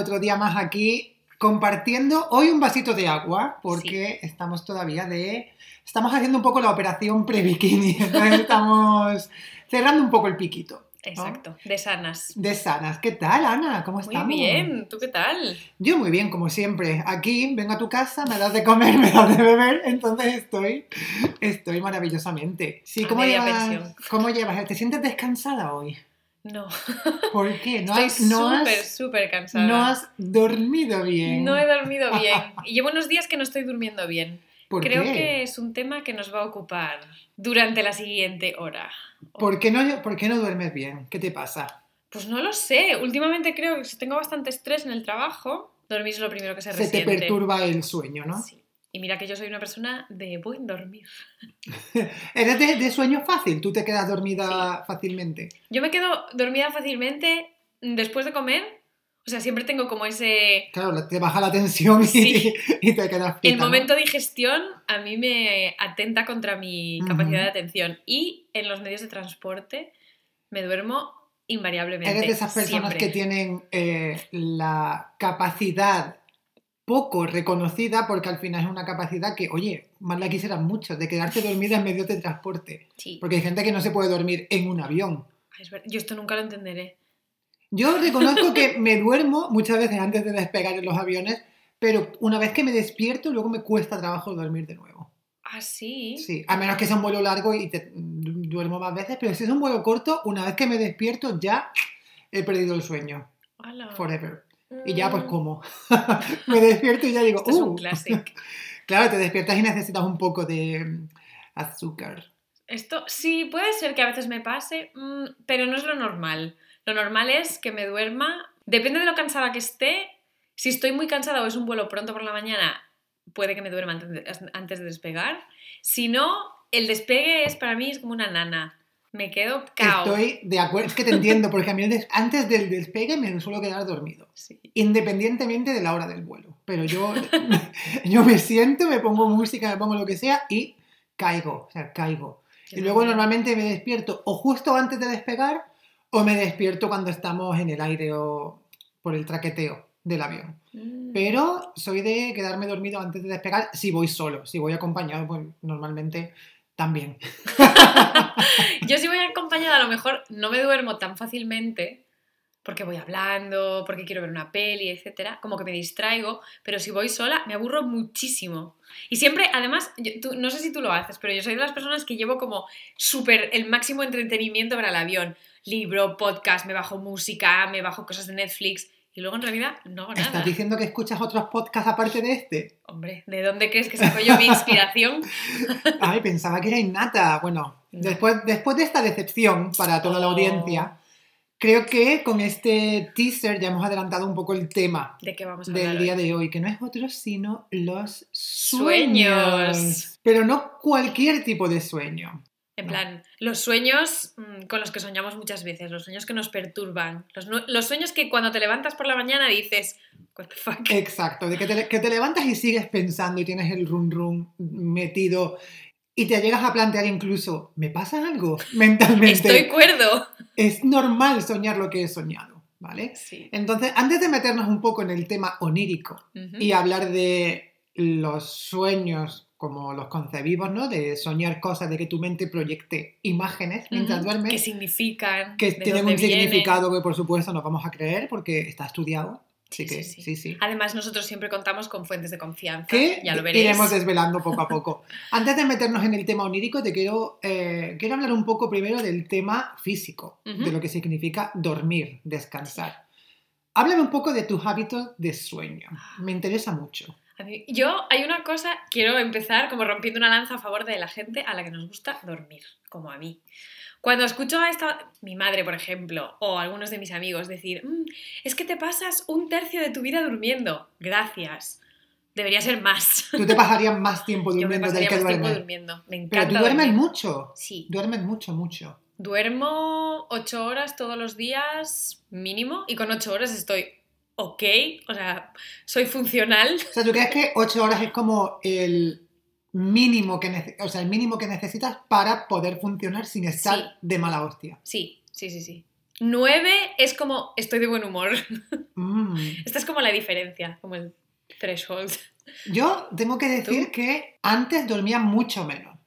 Otro día más aquí compartiendo hoy un vasito de agua porque estamos todavía de... Estamos haciendo un poco la operación pre-bikini, entonces estamos cerrando un poco el piquito. Exacto, de sanas. De sanas. ¿Qué tal, Ana? ¿Cómo estamos? Muy bien, ¿tú qué tal? Yo muy bien, como siempre. Aquí vengo a tu casa, me das de comer, me das de beber, entonces estoy, estoy maravillosamente. Sí, ¿cómo llevas, ¿cómo llevas? ¿Te sientes descansada hoy? No. ¿Por qué? ¿No Estoy súper, súper cansada. No has dormido bien. No he dormido bien. Y llevo unos días que no estoy durmiendo bien. ¿Por Creo que es un tema que nos va a ocupar durante la siguiente hora. ¿Por qué, no, ¿Por qué no duermes bien? ¿Qué te pasa? Pues no lo sé. Últimamente creo que si tengo bastante estrés en el trabajo, dormir es lo primero que se Se te perturba el sueño, ¿no? Sí. Y mira que yo soy una persona de buen dormir. ¿Eres de, sueño fácil? ¿Tú te quedas dormida fácilmente? Yo me quedo dormida fácilmente después de comer. O sea, siempre tengo como ese... Claro, te baja la tensión y, te quedas El momento de digestión a mí me atenta contra mi capacidad de atención. Y en los medios de transporte me duermo invariablemente. Eres de esas personas que tienen eh, la capacidad poco reconocida porque al final es una capacidad que, oye, más la quisieran mucho, de quedarte dormida en medio de transporte. Porque hay gente que no se puede dormir en un avión. Yo esto nunca lo entenderé. Yo reconozco que me duermo muchas veces antes de despegar en los aviones, pero una vez que me despierto, luego me cuesta trabajo dormir de nuevo. ¿Ah, sí? Sí, a menos que sea un vuelo largo y te duermo más veces, pero si es un vuelo corto, una vez que me despierto ya he perdido el sueño. Forever. Y ya pues mm. como. me despierto y ya digo, Esto es un uh". clásico. claro, te despiertas y necesitas un poco de mm, azúcar. Esto sí, puede ser que a veces me pase, mm, pero no es lo normal. Lo normal es que me duerma, depende de lo cansada que esté. Si estoy muy cansada o es un vuelo pronto por la mañana, puede que me duerma antes de despegar. Si no, el despegue es para mí es como una nana. Me quedo cao. Estoy de acuerdo, es que te entiendo, porque a mí antes del despegue me suelo quedar dormido, independientemente de la hora del vuelo. Pero yo, yo me siento, me pongo música, me pongo lo que sea y caigo, o sea, caigo. y luego normalmente me despierto o justo antes de despegar o me despierto cuando estamos en el aire o por el traqueteo del avión. Mm. Pero soy de quedarme dormido antes de despegar si voy solo, si voy acompañado, pues normalmente también. Yo si voy acompañada a lo mejor no me duermo tan fácilmente porque voy hablando, porque quiero ver una peli, etcétera, como que me distraigo, pero si voy sola me aburro muchísimo. Y siempre, además, no sé si tú lo haces, pero yo soy de las personas que llevo como súper el máximo entretenimiento para el avión. Libro, podcast, me bajo música, me bajo cosas de Netflix. Y luego en realidad no hago nada. ¿Estás diciendo que escuchas otros podcasts aparte de este? Hombre, ¿de dónde crees que saco yo mi inspiración? Ay, pensaba que era innata. Bueno, después, después de esta decepción para toda la oh. audiencia, creo que con este teaser ya hemos adelantado un poco el tema ¿De qué vamos a del día de hoy, que no es otro sino los sueños. sueños. Pero no cualquier tipo de sueño. En plan, los sueños mm, con los que soñamos muchas veces, los sueños que nos perturban, los, sueños que cuando te levantas por la mañana dices, what the fuck. Exacto, de que te, levantas y sigues pensando y tienes el rum rum metido y te llegas a plantear incluso, ¿me pasa algo mentalmente? Estoy cuerdo. Es normal soñar lo que he soñado, ¿vale? Sí. Entonces, antes de meternos un poco en el tema onírico y hablar de los sueños como los concebimos, ¿no? De soñar cosas, de que tu mente proyecte imágenes mientras duermes. Que significan. Que tienen un significado que, por supuesto, nos vamos a creer porque está estudiado. Sí, que, sí, sí. Además, nosotros siempre contamos con fuentes de confianza. Que ya lo veréis. iremos desvelando poco a poco. Antes de meternos en el tema onírico, te quiero, eh, quiero hablar un poco primero del tema físico, de lo que significa dormir, descansar. Háblame un poco de tus hábitos de sueño. Me interesa mucho. Yo, hay una cosa, quiero empezar como rompiendo una lanza a favor de la gente a la que nos gusta dormir, como a mí. Cuando escucho a esta, mi madre, por ejemplo, o algunos de mis amigos decir, mm, es que te pasas un tercio de tu vida durmiendo. Gracias. Debería ser más. Tú te pasarías más tiempo durmiendo Yo me del que más duermes. tiempo durmiendo. Me encanta. Pero tú duermes mucho. Sí. Duermes mucho, mucho. Duermo ocho horas todos los días mínimo y con ocho horas estoy ok, o sea, soy funcional. O sea, ¿tú crees que 8 horas es como el mínimo que, o sea, el mínimo que necesitas para poder funcionar sin estar de mala hostia? Sí, sí, sí, sí. 9 es como estoy de buen humor. Mm. Esta es como la diferencia, como el threshold. Yo tengo que decir que antes dormía mucho menos.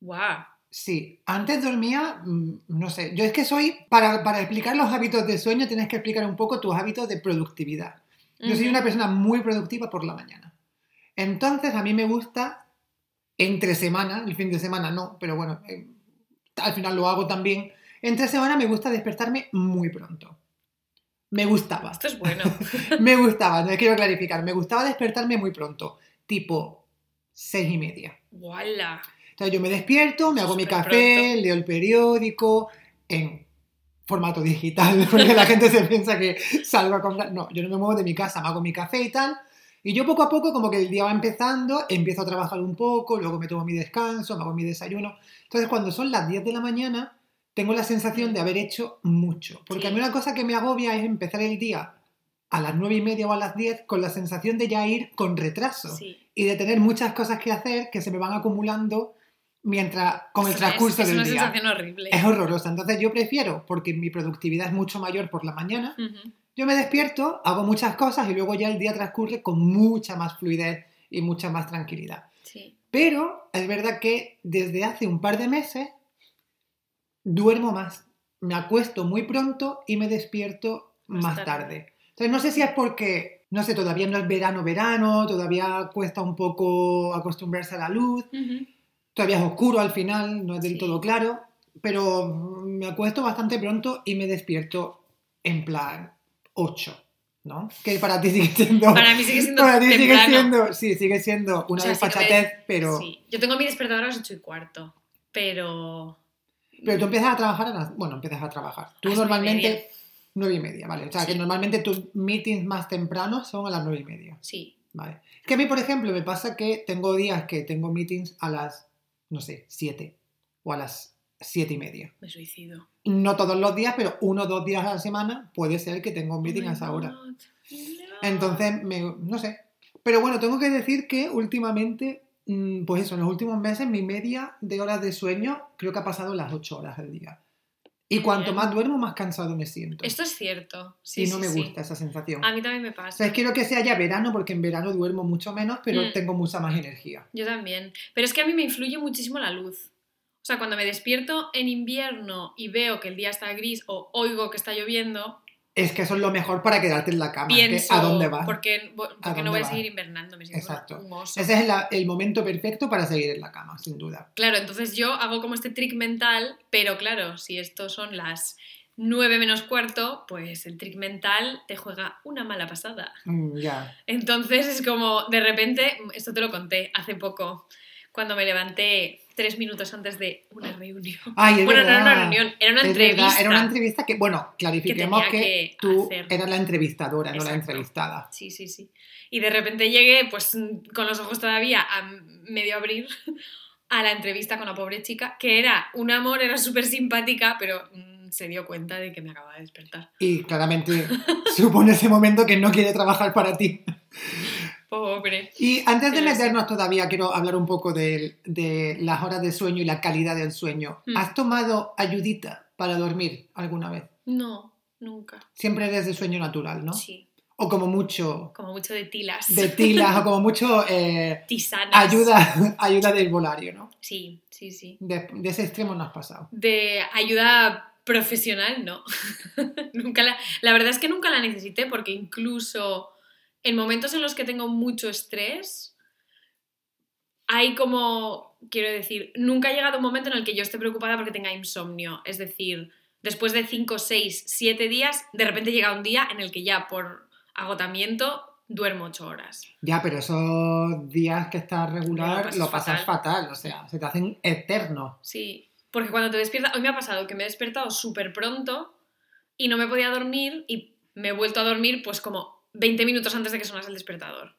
¡Wow! Sí, antes dormía, mm, no sé, yo es que soy, para, para explicar los hábitos de sueño tienes que explicar un poco tus hábitos de productividad. Yo soy una persona muy productiva por la mañana. Entonces a mí me gusta entre semana, el fin de semana no, pero bueno, eh, al final lo hago también. Entre semana me gusta despertarme muy pronto. Me gustaba. Esto es bueno. Me gustaba, no quiero clarificar, me gustaba despertarme muy pronto, tipo seis y media. ¡Wala! Yo me despierto, me hago mi café, pronto. leo el periódico en formato digital, porque la gente se piensa que salgo a comprar. No, yo no me muevo de mi casa, me hago mi café y tal. Y yo poco a poco, como que el día va empezando, empiezo a trabajar un poco, luego me tomo mi descanso, me hago mi desayuno. Entonces cuando son las 10 de la mañana, tengo la sensación de haber hecho mucho. Porque Sí. a mí una cosa que me agobia es empezar el día a las 9 y media o a las 10 con la sensación de ya ir con retraso Sí. y de tener muchas cosas que hacer que se me van acumulando mientras con el Es- transcurso es, del una día. sensación horrible. Es horrorosa. Entonces yo prefiero, porque mi productividad es mucho mayor por la mañana, yo me despierto, hago muchas cosas y luego ya el día transcurre con mucha más fluidez y mucha más tranquilidad. Sí. Pero es verdad que desde hace un par de meses duermo más. Me acuesto muy pronto y me despierto Más más, tarde. tarde. Entonces no sé si es porque, no sé, todavía no es verano, verano, todavía cuesta un poco acostumbrarse a la luz. Todavía es oscuro al final, no es del Sí. todo claro, pero me acuesto bastante pronto y me despierto en plan 8, ¿no? Que para ti sigue siendo... Para mí sigue siendo para ti sigue siendo, sí, sigue siendo una O sea, si no desfachatez, ves- pero... Sí. Yo tengo mi despertador a las 8 y cuarto, pero... Pero tú empiezas a trabajar a las... Bueno, empiezas a trabajar. Tú A normalmente... Nueve y media, vale. O sea, que normalmente tus meetings más tempranos son a las nueve y media. Sí. Vale. Es que a mí, por ejemplo, me pasa que tengo días que tengo meetings a las, no sé, siete o a las siete y media. Me suicido. No todos los días, pero uno o dos días a la semana puede ser que tenga un meeting Oh a my esa hora. God. Entonces, me, no sé. Pero bueno, tengo que decir que últimamente, mm, pues eso, en los últimos meses mi media de horas de sueño creo que ha pasado las ocho horas al día. Y cuanto Bien. más duermo, más cansado me siento. Esto es cierto. Sí, y no sí, me sí. gusta esa sensación. A mí también me O pasa. sea, quiero que sea ya verano porque en verano duermo mucho menos, pero Mm. tengo mucha más energía. Yo también. Pero es que a mí me influye muchísimo la luz. O sea, cuando me despierto en invierno y veo que el día está gris o oigo que está lloviendo, Es que eso es lo mejor para quedarte en la cama. es que, pienso, ¿A dónde vas? ¿por qué, por qué dónde no voy a vas? seguir invernando? Me siento Exacto. un oso. Ese es la- el momento perfecto para seguir en la cama, sin duda. Claro, entonces yo hago como este trick mental, pero claro, si esto son las 9 menos cuarto, pues el trick mental te juega una mala pasada. Mm, ya. Entonces es como, de repente, esto te lo conté hace poco, cuando me levanté tres minutos antes de una reunión. Ay, bueno, no era una verdad. reunión, era una Es entrevista. verdad, Era una entrevista que, bueno, clarifiquemos Que que, tú hacer. eras la entrevistadora, no la Exacto. entrevistada. Sí, sí, sí. Y de repente llegué, pues con los ojos todavía a medio abrir, a la entrevista con la pobre chica, que era un amor, era súper simpática, pero mm, se dio cuenta de que me acababa de despertar. Y claramente supone ese momento que no quiere trabajar para ti. Pobre. Y antes de meternos todavía, quiero hablar un poco de, de las horas de sueño y la calidad del sueño. Mm. ¿Has tomado ayudita para dormir alguna vez? No, nunca. Siempre eres de sueño natural, ¿no? Sí, O como mucho como mucho de tilas. de tilas, o como mucho eh, Tisanas. ayuda, ayuda del volario, ¿no? Sí, sí, sí. De, de ese extremo no has pasado. De ayuda profesional, no. nunca la, la verdad es que nunca la necesité porque incluso en momentos en los que tengo mucho estrés, hay como, quiero decir, nunca ha llegado un momento en el que yo esté preocupada porque tenga insomnio. Es decir, después de 5, 6, 7 días, de repente llega un día en el que ya por agotamiento duermo 8 horas. Ya, pero esos días que estás regular pasas lo pasas fatal. o sea, se te hacen eternos. Sí, porque cuando te despiertas, hoy me ha pasado que me he despertado súper pronto y no me podía dormir y me he vuelto a dormir pues como 20 minutos antes de que sonase el despertador.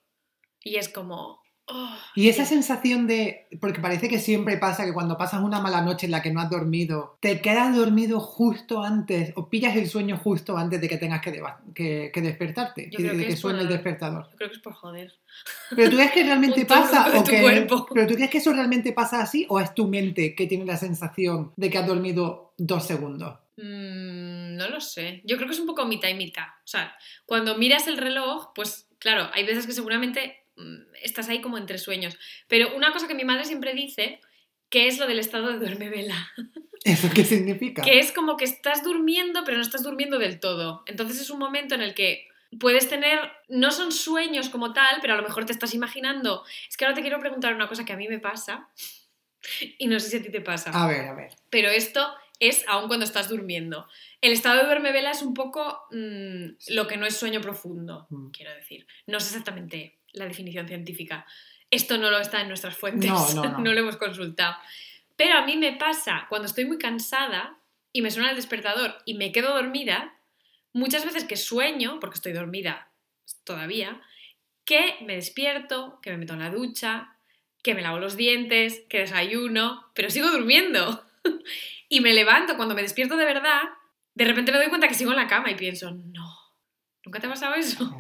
Y es como... oh, Y esa sensación de, porque parece que siempre pasa que cuando pasas una mala noche en la que no has dormido, te quedas dormido justo antes o pillas el sueño justo antes de que tengas que, que, que despertarte, Yo y de, creo de que suene el despertador. Yo creo que es por joder. Pero tú crees que realmente pasa de o tu que, cuerpo. pero tú crees que eso realmente pasa así o es tu mente que tiene la sensación de que has dormido dos segundos. Mm, no lo sé. Yo creo que es un poco mitad y mitad. O sea, cuando miras el reloj, pues claro, hay veces que seguramente mm, estás ahí como entre sueños. Pero una cosa que mi madre siempre dice, que es lo del estado de duerme vela. ¿Eso qué significa? Que es como que estás durmiendo, pero no estás durmiendo del todo. Entonces es un momento en el que puedes tener, no son sueños como tal, pero a lo mejor te estás imaginando. Es que ahora te quiero preguntar una cosa que a mí me pasa y no sé si a ti te pasa. A ver, a ver. Pero esto es aún cuando estás durmiendo. El estado de duerme vela es un poco mm, lo que no es sueño profundo, mm. quiero decir. No es exactamente la definición científica. Esto no lo está en nuestras fuentes, no, no, no. no lo hemos consultado. Pero a mí me pasa cuando estoy muy cansada y me suena el despertador y me quedo dormida, muchas veces que sueño, porque estoy dormida todavía, que me despierto, que me meto en la ducha, que me lavo los dientes, que desayuno, pero sigo durmiendo. y me levanto cuando me despierto de verdad, de repente me doy cuenta que sigo en la cama y pienso, no. ¿Nunca te ha pasado eso?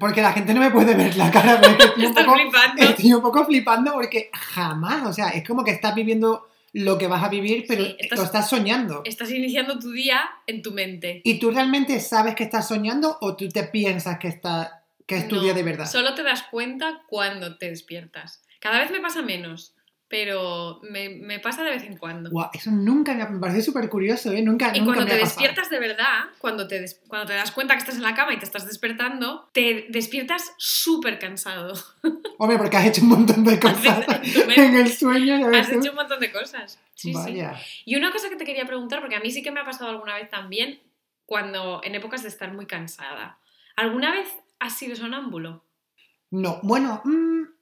porque la gente no me puede ver la cara, estoy, un poco, flipando. estoy un poco flipando porque jamás, o sea, es como que estás viviendo lo que vas a vivir, pero lo estás soñando. Estás iniciando tu día en tu mente. ¿Y tú realmente sabes que estás soñando o tú te piensas que, está, que es tu día de verdad? Solo te das cuenta cuando te despiertas. Cada vez me pasa menos pero me, pasa de vez en cuando. eso nunca me, parece súper curioso, ¿eh? Nunca, y nunca cuando te despiertas de verdad, cuando te, cuando te das cuenta que estás en la cama y te estás despertando, te despiertas súper cansado. Hombre, porque has hecho un montón de cosas en el sueño. Has hecho un montón de cosas. Sí, sí. Y una cosa que te quería preguntar, porque a mí sí que me ha pasado alguna vez también, cuando en épocas de estar muy cansada. ¿Alguna vez has sido sonámbulo? No, bueno... Mm,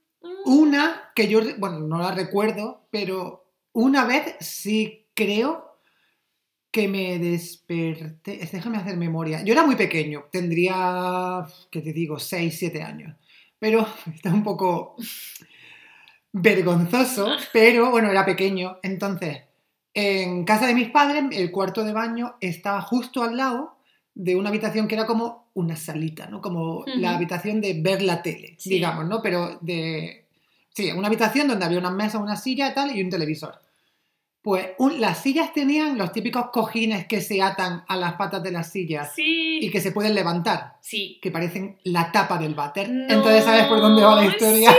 una que yo, bueno, no la recuerdo, pero una vez sí creo que me desperté. Déjame hacer memoria. Yo era muy pequeño, tendría, ¿qué te digo? 6, 7 años. Pero está un poco vergonzoso, pero bueno, era pequeño. Entonces, en casa de mis padres, el cuarto de baño estaba justo al lado de una habitación que era como una salita, ¿no? Como la habitación de ver la tele, digamos, ¿no? Pero de... Sí, una habitación donde había una mesa, una silla y tal y un televisor. Pues las sillas tenían los típicos cojines que se atan a las patas de las sillas y que se pueden levantar. Sí. Que parecen la tapa del váter. Entonces sabes por dónde va la historia.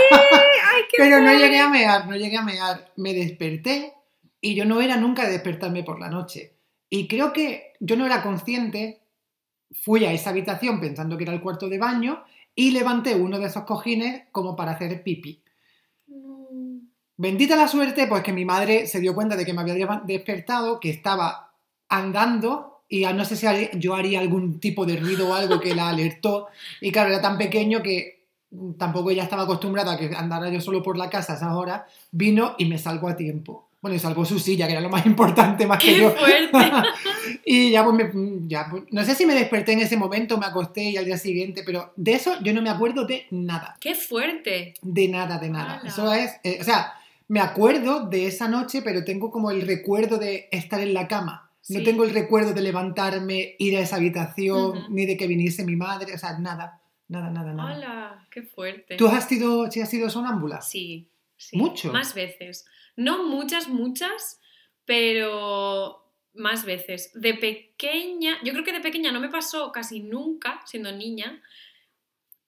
Pero no llegué a mear, no llegué a mear. Me desperté y yo no era nunca de despertarme por la noche. Y creo que yo no era consciente fui a esa habitación pensando que era el cuarto de baño y levanté uno de esos cojines como para hacer pipí. Bendita la suerte, pues que mi madre se dio cuenta de que me había despertado, que estaba andando y no sé si yo haría algún tipo de ruido o algo que la alertó. Y claro, era tan pequeño que tampoco ella estaba acostumbrada a que andara yo solo por la casa a esas horas. Vino y me salgo a tiempo. Bueno, y salvó su silla, que era lo más importante, más que yo. Fuerte. y ya pues, ya pues, no sé si me desperté en ese momento, me acosté y al día siguiente, pero de eso yo no me acuerdo de nada. ¡Qué fuerte! De nada, de nada. Eso es, eh, o sea, me acuerdo de esa noche, pero tengo como el recuerdo de estar en la cama. No tengo el recuerdo de levantarme, ir a esa habitación, ni de que viniese mi madre, o sea, nada, nada, nada, nada. ¡Hala! ¡Qué fuerte! ¿Tú has sido, has sido sonámbula? Sí, sí. ¿Mucho? Más veces. No muchas, muchas, pero más veces. De pequeña, yo creo que de pequeña no me pasó casi nunca, siendo niña.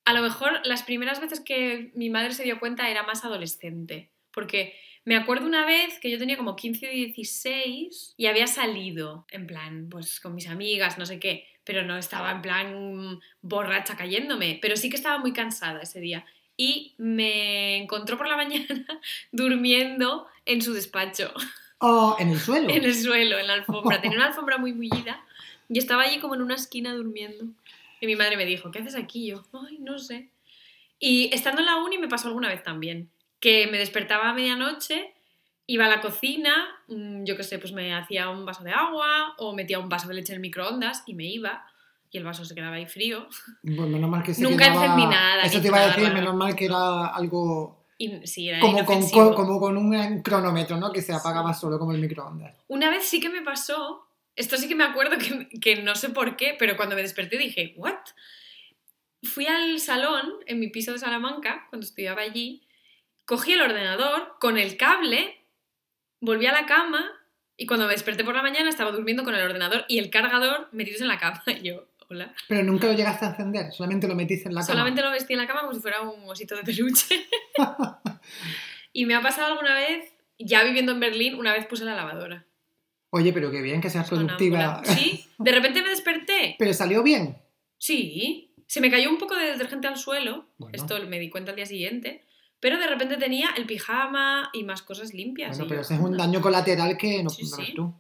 A lo mejor las primeras veces que mi madre se dio cuenta era más adolescente, porque me acuerdo una vez que yo tenía como 15 o 16 y había salido, en plan, pues con mis amigas, no sé qué, pero no estaba en plan borracha cayéndome, pero sí que estaba muy cansada ese día y me encontró por la mañana durmiendo en su despacho. Oh, en el suelo. en el suelo, en la alfombra. Tenía una alfombra muy bullida y estaba allí como en una esquina durmiendo. Y mi madre me dijo, ¿qué haces aquí? yo, ay, no sé. Y estando en la uni me pasó alguna vez también, que me despertaba a medianoche, iba a la cocina, mm, yo qué sé, pues me hacía un vaso de agua o metía un vaso de leche en el microondas y me iba y el vaso se quedaba ahí frío. Bueno, menos mal que se Nunca encendí nada. Eso te iba a decir, menos mal que era algo... sí, era como, con, como con un cronómetro, ¿no? Que se apagaba solo como el microondas. Una vez sí que me pasó, esto sí que me acuerdo que, que no sé por qué, pero cuando me desperté dije, ¿what? Fui al salón, en mi piso de Salamanca, cuando estudiaba allí, cogí el ordenador con el cable, volví a la cama Y cuando me desperté por la mañana estaba durmiendo con el ordenador y el cargador metidos en la cama. Y yo, hola. Pero nunca lo llegaste a encender, solamente lo metiste en la cama. Solamente lo vestí en la cama como si fuera un osito de peluche. y me ha pasado alguna vez, ya viviendo en Berlín, una vez puse la lavadora. Oye, pero qué bien que seas productiva. Sí, de repente me desperté. ¿Pero salió bien? Sí, se me cayó un poco de detergente al suelo, esto me di cuenta al día siguiente, pero de repente tenía el pijama y más cosas limpias. Bueno, pero ese es un daño colateral que no sí, tú.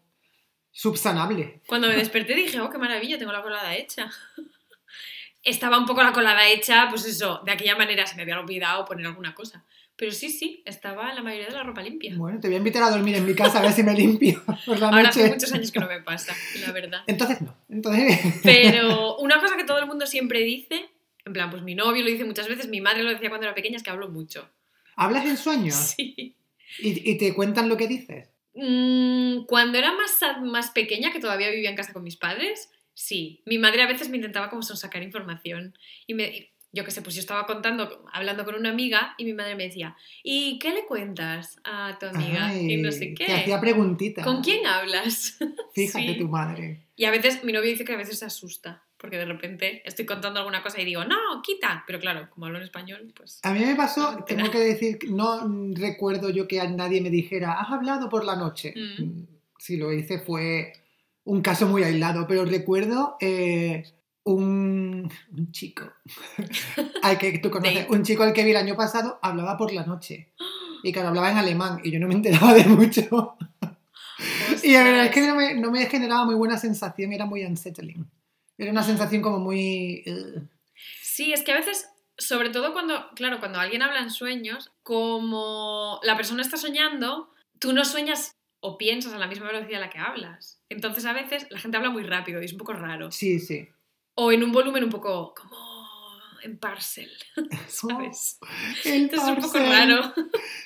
Subsanable. Cuando me desperté dije, oh, qué maravilla, tengo la colada hecha. Estaba un poco la colada hecha, pues eso, de aquella manera se me había olvidado poner alguna cosa. Pero sí, sí, estaba la mayoría de la ropa limpia. Bueno, te voy a invitar a dormir en mi casa a ver si me limpio por la Ahora hace muchos años que no me pasa, la verdad. Entonces no. Entonces... Pero una cosa que todo el mundo siempre dice, en plan, pues mi novio lo dice muchas veces, mi madre lo decía cuando era pequeña, es que hablo mucho. ¿Hablas en sueños? Sí. ¿Y, te cuentan lo que dices? Mm, cuando era más, más pequeña, que todavía vivía en casa con mis padres, sí. Mi madre a veces me intentaba como sacar información. Y me, yo qué sé, pues yo estaba contando, hablando con una amiga y mi madre me decía, ¿y qué le cuentas a tu amiga? y no sé qué. Te hacía preguntitas. ¿Con quién hablas? Fíjate tu madre. Y a veces mi novio dice que a veces se asusta, porque de repente estoy contando alguna cosa y digo, no, quita. Pero claro, como hablo en español, pues... A mí me pasó, tengo que decir, no recuerdo yo que nadie me dijera, has hablado por la noche. Mm. Mm, si lo hice fue un caso muy aislado, pero recuerdo... Eh, un, chico al que tú conoces, un chico al que vi el año pasado hablaba por la noche y claro, hablaba en alemán y yo no me enteraba de mucho. y la verdad es que no me, generaba muy buena sensación, era muy unsettling. Era una sensación como muy... Sí, es que a veces, sobre todo cuando, claro, cuando alguien habla en sueños, como la persona está soñando, tú no sueñas o piensas a la misma velocidad a la que hablas. Entonces a veces la gente habla muy rápido y es un poco raro. Sí, sí o en un volumen un poco como en parcel, ¿sabes? Entonces es un poco raro.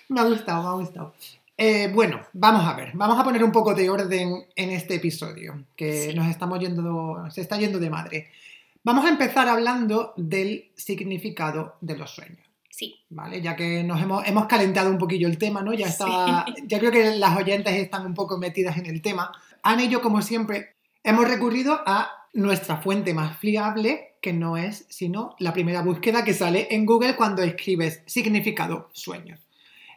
Me ha gustado, me ha gustado. Eh, bueno, vamos a ver, vamos a poner un poco de orden en este episodio, que nos estamos yendo, se está yendo de madre. Vamos a empezar hablando del significado de los sueños. Sí. ¿Vale? Ya que nos hemos, hemos calentado un poquillo el tema, ¿no? Ya estaba, ya creo que las oyentes están un poco metidas en el tema. Y yo, como siempre, hemos recurrido a nuestra fuente más fiable, que no es sino la primera búsqueda que sale en Google cuando escribes significado sueños.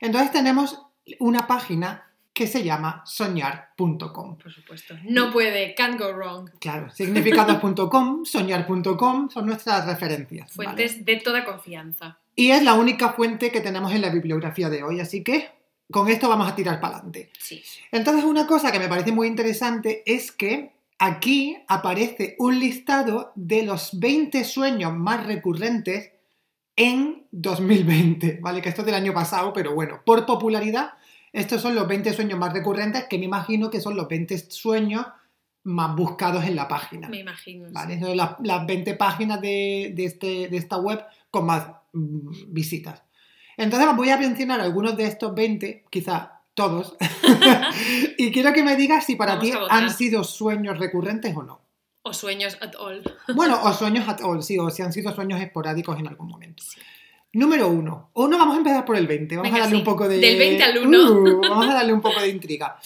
Entonces tenemos una página que se llama soñar.com. Por supuesto. No puede, can't go wrong. Claro, significados.com, soñar.com son nuestras referencias. Fuentes de toda confianza. Y es la única fuente que tenemos en la bibliografía de hoy, así que con esto vamos a tirar para adelante. Sí. Entonces, una cosa que me parece muy interesante es que Aquí aparece un listado de los 20 sueños más recurrentes en 2020, ¿vale? Que esto es del año pasado, pero bueno, por popularidad, estos son los 20 sueños más recurrentes que me imagino que son los 20 sueños más buscados en la página. Me imagino. ¿vale? Son las, 20 páginas de, este, de, esta web con más mm, visitas. Entonces voy a mencionar algunos de estos 20, quizás todos. y quiero que me digas si para ti han sido sueños recurrentes o no. O sueños at all. bueno, o sueños at all, sí, o si han sido sueños esporádicos en algún momento. Número uno. O no, vamos a empezar por el 20. Vamos a darle un poco de. Del 20 al 1. Uh, vamos a darle un poco de intriga.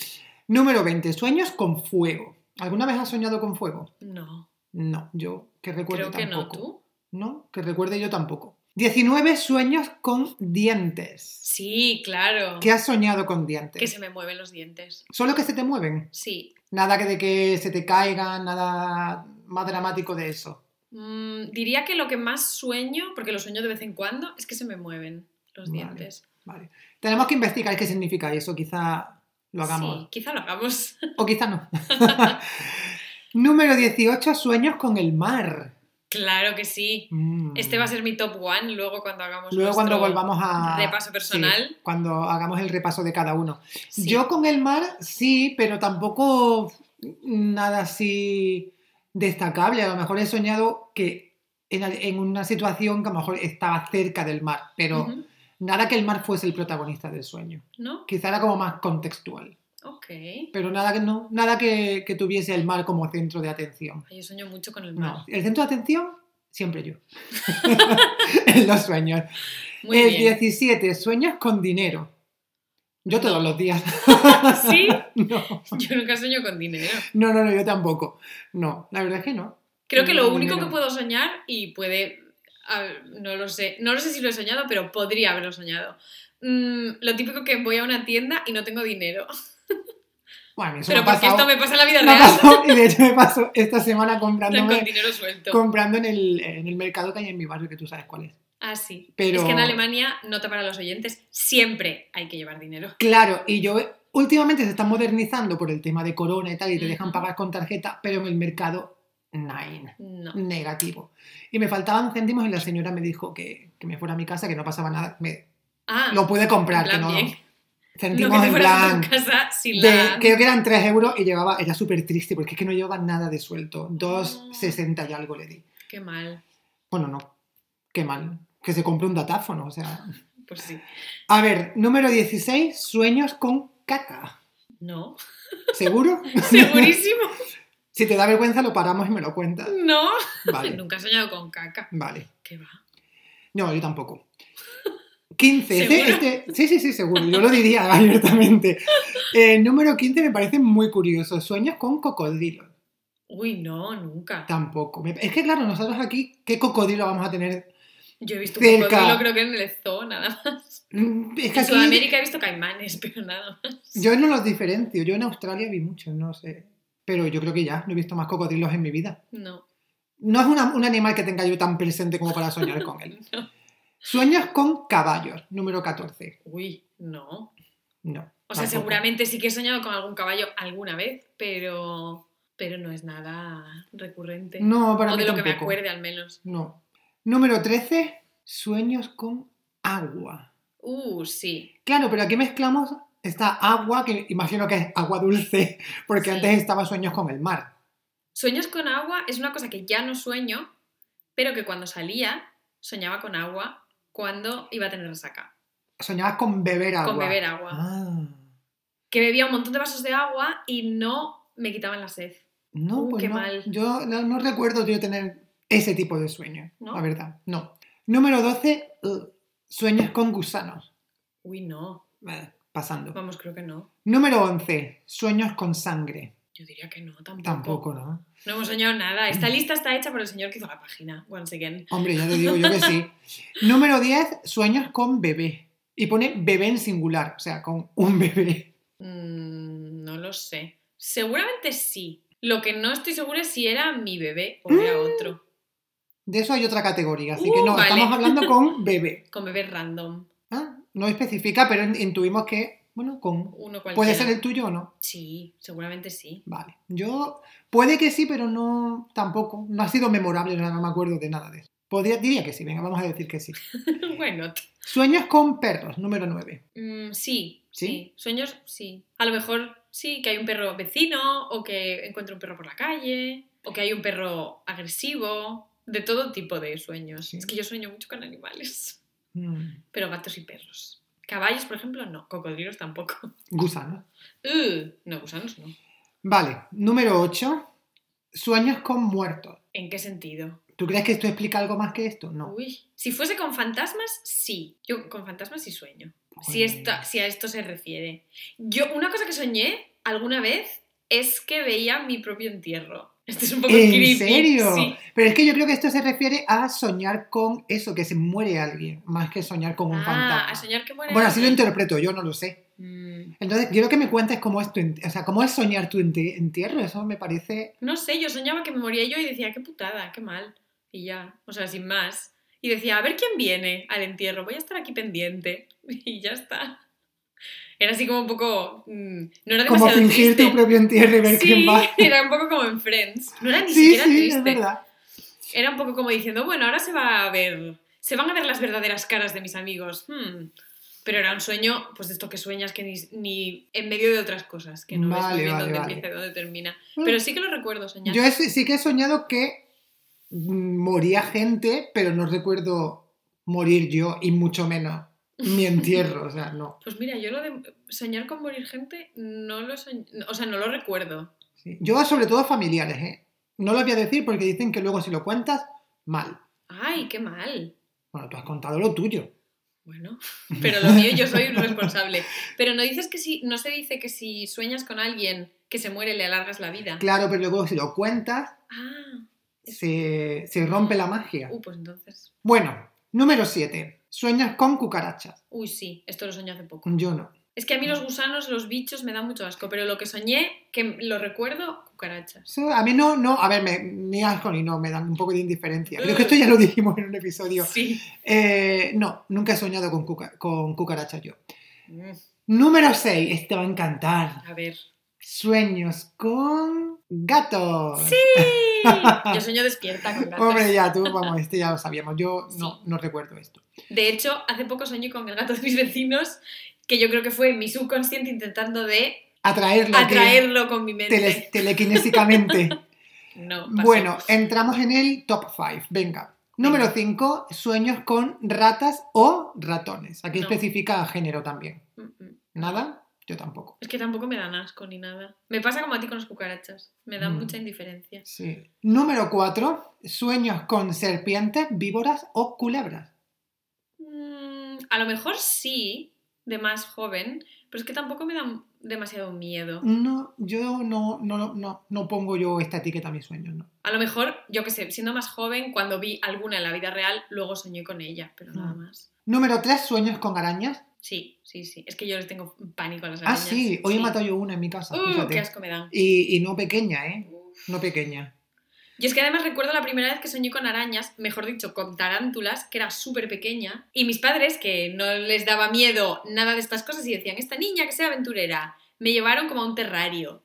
Número 20. Sueños con fuego. ¿Alguna vez has soñado con fuego? No. No, yo que recuerde Creo tampoco. que no, ¿tú? No, que recuerde yo tampoco. 19 sueños con dientes. Sí, claro. ¿Qué has soñado con dientes? Que se me mueven los dientes. ¿Solo que se te mueven? Sí. Nada que de que se te caigan, nada más dramático de eso. Mm, diría que lo que más sueño, porque lo sueño de vez en cuando, es que se me mueven los dientes. Vale. Tenemos que investigar qué significa eso, quizá lo hagamos. Sí, quizá lo hagamos. O quizá no. Número 18, sueños con el mar. Claro que sí. Este va a mm. ser mi top one luego cuando hagamos luego cuando volvamos a repaso personal. cuando hagamos el repaso de cada uno. Yo con el mar sí, pero tampoco nada así destacable. A lo mejor he soñado que en, una situación que a lo mejor estaba cerca del mar, pero nada que el mar fuese el protagonista del sueño. ¿No? Quizá era como más contextual. Ok. Pero nada que no, nada que, tuviese el mar como centro de atención. Yo sueño mucho con el mar. No, el centro de atención, siempre yo. en los sueños. el 17, sueños con dinero. Yo todos los días. ¿Sí? no. Yo nunca sueño con dinero. No, no, no, yo tampoco. No, la verdad es que no. Creo que No lo único que puedo soñar, y puede. no lo sé. No lo sé si lo he soñado, pero podría haberlo soñado. Mm, lo típico que voy a una tienda y no tengo dinero. Bueno, a mí eso Pero me porque pasado. esto me pasa en la vida real. pasado, y de hecho me pasó esta semana con dinero suelto. comprando en el, en el mercado que hay en mi barrio, que tú sabes cuál es. Ah, sí. Pero- Es que en Alemania, nota para los oyentes, siempre hay que llevar dinero. Claro, y yo últimamente se está modernizando por el tema de corona y tal, y te dejan pagar con tarjeta, pero en el mercado, nine, No. negativo. Y me faltaban céntimos y la señora me dijo que, que me fuera a mi casa, que no pasaba nada. Me, Ah, lo pude comprar, que no. bien. Te en tu casa sin de- la... creo que eran 3 euros y llevaba, era súper triste porque es que no llevaba nada de suelto. Ah. 2,60 y algo le di. Qué mal. Bueno, no, qué mal. Que se compre un datáfono, o sea. Pues sí. A ver, número 16, sueños con caca. No. ¿Seguro? Segurísimo. si te da vergüenza, lo paramos y me lo cuentas. No. Vale, Nunca he soñado con caca. vale. ¿Qué va? No, yo tampoco. 15. Este, este- sí, sí, sí, seguro. Yo lo diría abiertamente. Eh, número 15 me parece muy curioso. Sueños con cocodrilos. Uy, no, nunca. Tampoco. Es que, claro, nosotros aquí, ¿qué cocodrilo vamos a tener? Yo he visto un Cerca. cocodrilo, creo que en el zoo, nada más. Mm, Es que En aquí Sudamérica he visto caimanes, pero nada más. yo no los diferencio. Yo en Australia vi muchos, no sé. Pero yo creo que ya, no he visto más cocodrilos en mi vida. No. No es una- un animal que tenga yo tan presente como para soñar con él. No. Sueños con caballos, número 14. Uy, no. No. O sea, tampoco. seguramente sí que he soñado con algún caballo alguna vez, pero, pero no es nada recurrente. No, para o mí de lo que me tampoco. acuerde al menos. No. Número 13, sueños con agua. Uh, sí. Claro, pero aquí mezclamos esta agua, que imagino que es agua dulce, porque Sí. antes estaba sueños con el mar. Sueños con agua es una cosa que ya no sueño, pero que cuando salía soñaba con agua cuando iba a tener resaca. Soñabas con beber agua. Con beber agua. Ah. Que bebía un montón de vasos de agua y no me quitaban la sed. No, Uh, pues qué no. mal. Yo no, no recuerdo yo tener ese tipo de sueños, ¿No? la verdad. No. Número 12, ugh, sueños con gusanos. Uy, no. Pasando. Vamos, creo que no. Número 11, sueños con sangre. Yo diría que no, tampoco. Tampoco, ¿no? No hemos soñado nada. Esta lista está hecha por el señor que hizo la página. Once again. Hombre, ya te digo yo que sí. Número 10, sueños con bebé. Y pone bebé en singular, o sea, con un bebé. Mm, no lo sé. Seguramente sí. Lo que no estoy segura es si era mi bebé o era otro. De eso hay otra categoría, así Uh, que no, vale. estamos hablando con bebé. Con bebé random. Ah, No especifica, pero intuimos que, bueno, con... Uno cualquiera. ¿Puede ser el tuyo o no? Sí, seguramente sí. Vale. Yo, puede que sí, pero no, tampoco. No ha sido memorable, no, no me acuerdo de nada de eso. Podría, diría que sí, venga, vamos a decir que sí. bueno, Sueños con perros, número 9. mm, sí, ¿Sí? sí. Sueños, sí. A lo mejor sí, que hay un perro vecino, o que encuentro un perro por la calle, o que hay un perro agresivo. De todo tipo de sueños. Sí. Es que yo sueño mucho con animales. Mm, Pero gatos y perros. Caballos, por ejemplo, no. Cocodrilos tampoco. gusanos. Uh, no, gusanos no. Vale, número 8. Sueños con muertos. ¿En qué sentido? ¿Tú crees que esto explica algo más que esto? No. Uy. Si fuese con fantasmas, sí. Yo con fantasmas sí sueño. Si, Pues- esta- si a esto se refiere. Yo, una cosa que soñé alguna vez es que veía mi propio entierro. Esto es un poco ¿En creepy. serio? Sí. Pero es que yo creo que esto se refiere a soñar con eso, que se muere alguien, más que soñar con un Ah, fantasma. a soñar que muere. Bueno, así lo interpreto, yo no lo sé. Mm, Entonces, quiero que me cuentes cómo es tu o sea, cómo es soñar tu enti- entierro. Eso me parece. No sé, yo soñaba que me moría yo y decía, qué putada, qué mal. Y ya, o sea, sin más. Y decía, a ver quién viene al entierro, voy a estar aquí pendiente. Y ya está. Era así como un poco... mm, no era Como demasiado fingir triste. tu propio entierro y ver Sí, quién va. era un poco como en Friends. No era ni Sí, siquiera sí, triste. es verdad. Era un poco como diciendo, bueno, ahora se va a ver, se van a ver las verdaderas caras de mis amigos. Hmm. Pero era un sueño, pues de esto que sueñas que ni, ni en medio de otras cosas, que no ves Vale, bien vale, dónde vale. empieza y dónde termina. Bueno, Pero sí que lo recuerdo soñar. Yo sí que he soñado que mm, moría gente, pero no recuerdo morir yo y mucho menos mi entierro. O sea, no. Pues mira, yo lo de soñar con morir gente no lo soñ- o sea, no lo recuerdo. Sí. Yo, sobre todo, familiares, ¿eh? No lo voy a decir porque dicen que luego si lo cuentas, mal. Ay, qué mal. Bueno, tú has contado lo tuyo. Bueno, pero lo mío yo soy un responsable. Pero no dices que si, no se dice que si sueñas con alguien que se muere le alargas la vida. Claro, pero luego si lo cuentas, Ah, se, se rompe la magia. uh, pues entonces. Bueno, número 7. Sueñas con cucarachas. Uy, sí, esto lo soñé hace poco. Yo no. Es que a mí los gusanos, los bichos me dan mucho asco, pero lo que soñé, que lo recuerdo, cucarachas. A mí no, no, a ver, me, ni asco ni no, me dan un poco de indiferencia. Creo que esto ya lo dijimos en un episodio. Sí. Eh, no, nunca he soñado con, cuca- con cucarachas yo. Mm, Número 6, este va a encantar. A ver. Sueños con gatos. ¡Sí! Yo sueño despierta con gatos. Hombre, ya tú, vamos, este ya lo sabíamos. Yo no, no recuerdo esto. De hecho, hace poco soñé con el gato de mis vecinos, que yo creo que fue mi subconsciente intentando de Atraerlo. atraerlo con mi mente. tele- telequinésicamente. No, pasó. bueno, entramos en el top 5. Venga. Número 5, sueños con ratas o ratones. Aquí No. especifica género también. Mm, mm. ¿Nada? Yo tampoco. Es que tampoco me dan asco ni nada. Me pasa como a ti con las cucarachas. Me dan Mm. mucha indiferencia. Sí. Número 4, sueños con serpientes, víboras o culebras. Mm, a lo mejor sí, de más joven, pero es que tampoco me dan demasiado miedo. No, yo no, no, no, no pongo yo esta etiqueta a mis sueños, no. A lo mejor, yo qué sé, siendo más joven, cuando vi alguna en la vida real, luego soñé con ella, pero nada Mm. más. Número 3, sueños con arañas. Sí, sí, sí. Es que yo les tengo pánico a las Ah, arañas. sí, hoy he matado yo una en mi casa, Uh, fíjate. qué asco me dan. Y, y no pequeña, ¿eh? Uf. No pequeña. Yo es que además recuerdo la primera vez que soñé con arañas, mejor dicho, con tarántulas, que era súper pequeña, y mis padres, que no les daba miedo nada de estas cosas y decían, esta niña que sea aventurera, me llevaron como a un terrario.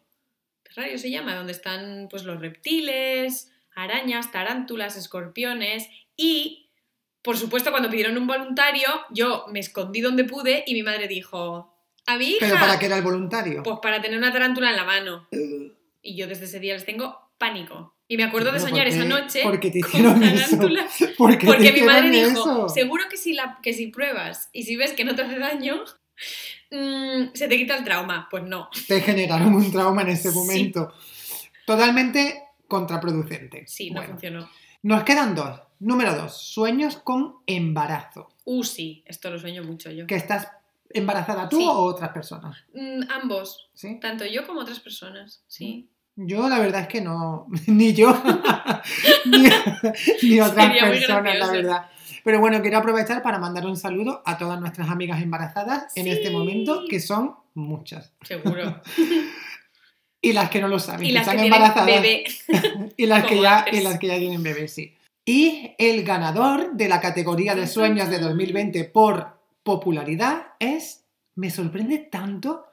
Terrario se llama, donde están pues los reptiles, arañas, tarántulas, escorpiones y, por supuesto, cuando pidieron un voluntario, yo me escondí donde pude y mi madre dijo, a mi hija, ¿Pero para qué era el voluntario? pues para tener una tarántula en la mano. Y yo desde ese día les tengo pánico. Y me acuerdo de soñar ¿por esa noche por qué te con hicieron eso? ¿Por qué Porque te mi madre dijo, eso? seguro que si, la, que si pruebas y si ves que no te hace daño, mm, se te quita el trauma. Pues no. Te generaron un trauma en ese Sí. momento. Totalmente contraproducente. Sí, no Bueno, funcionó. Nos quedan dos. Número dos, sueños con embarazo. Uh, sí, esto lo sueño mucho yo. ¿Que estás embarazada tú Sí. o otras personas? Mm, ambos, ¿Sí? tanto yo como otras personas, sí. Yo la verdad es que no, ni yo, ni, ni otras Sería personas, la verdad. Pero bueno, quiero aprovechar para mandar un saludo a todas nuestras amigas embarazadas en este momento, que son muchas. Seguro. Y las que no lo saben, Y que las que están tienen embarazadas. bebé. Y las, que ya, antes. y las que ya tienen bebés, sí. Y el ganador de la categoría de sueños de 2020 por popularidad es, me sorprende tanto,